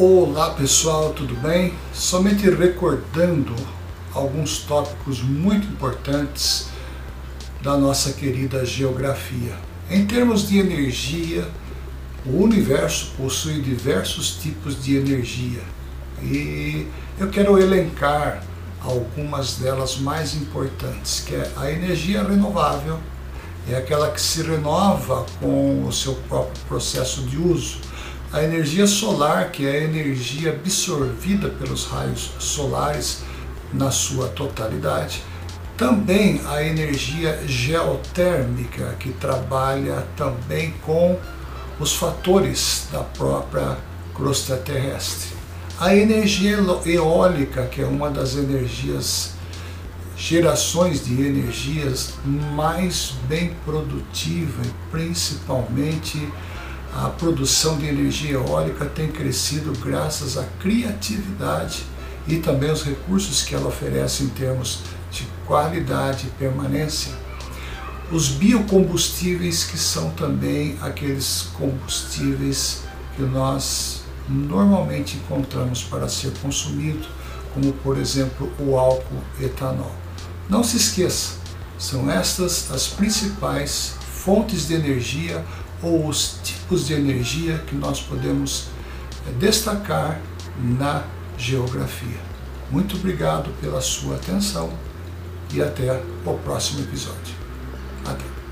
Olá pessoal, tudo bem? Somente recordando alguns tópicos muito importantes da nossa querida geografia. Em termos de energia, o universo possui diversos tipos de energia e eu quero elencar algumas delas mais importantes, que é a energia renovável, é aquela que se renova com o seu próprio processo de uso a energia solar, que é a energia absorvida pelos raios solares na sua totalidade. Também a energia geotérmica, que trabalha também com os fatores da própria crosta terrestre. A energia eólica, que é uma das energias, gerações de energias mais bem produtiva e principalmente a produção de energia eólica tem crescido graças à criatividade e também os recursos que ela oferece em termos de qualidade e permanência. Os biocombustíveis, que são também aqueles combustíveis que nós normalmente encontramos para ser consumido, como por exemplo o álcool etanol. Não se esqueça, são estas as principais fontes de energia ou os tipos de energia que nós podemos eh, destacar na geografia. Muito obrigado pela sua atenção e até o próximo episódio. Até!